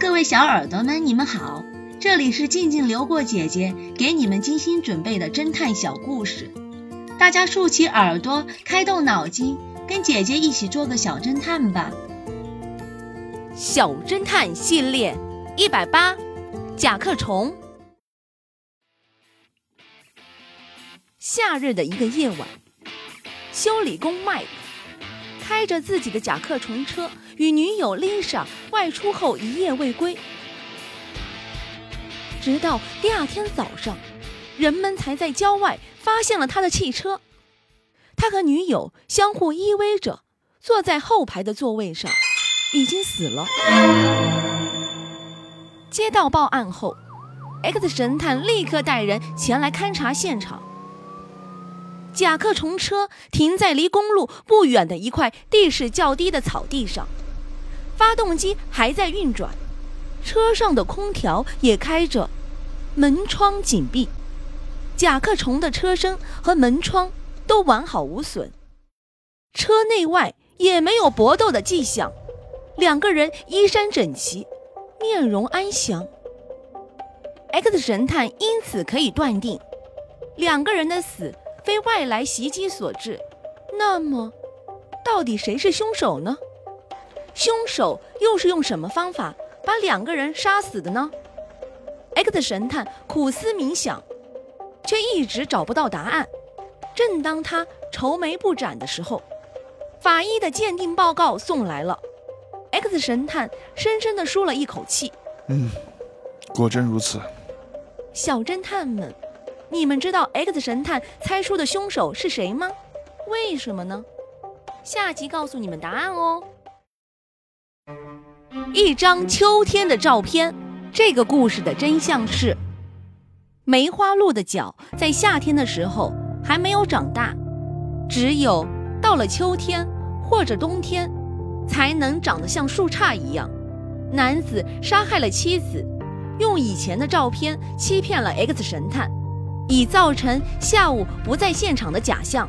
各位小耳朵们，你们好，这里是静静流过姐姐给你们精心准备的侦探小故事，大家竖起耳朵，开动脑筋，跟姐姐一起做个小侦探吧。小侦探系列一百八，甲壳虫。夏日的一个夜晚，修理工麦克开着自己的甲壳虫车，与女友丽莎外出后一夜未归，直到第二天早上，人们才在郊外发现了他的汽车。他和女友相互依偎着，坐在后排的座位上，已经死了。接到报案后，X 神探立刻带人前来勘察现场。甲壳虫车停在离公路不远的一块地势较低的草地上，发动机还在运转，车上的空调也开着，门窗紧闭，甲壳虫的车身和门窗都完好无损，车内外也没有搏斗的迹象，两个人衣衫整齐，面容安详。X 神探因此可以断定，两个人的死。非外来袭击所致，那么，到底谁是凶手呢？凶手又是用什么方法把两个人杀死的呢？X 神探苦思冥想，却一直找不到答案。正当他愁眉不展的时候，法医的鉴定报告送来了。X 神探深深地舒了一口气。嗯，果真如此。小侦探们。你们知道 X 神探猜出的凶手是谁吗？为什么呢？下集告诉你们答案哦。一张秋天的照片。这个故事的真相是：梅花鹿的脚在夏天的时候还没有长大，只有到了秋天或者冬天，才能长得像树杈一样。男子杀害了妻子，用以前的照片欺骗了 X 神探。以造成下午不在现场的假象。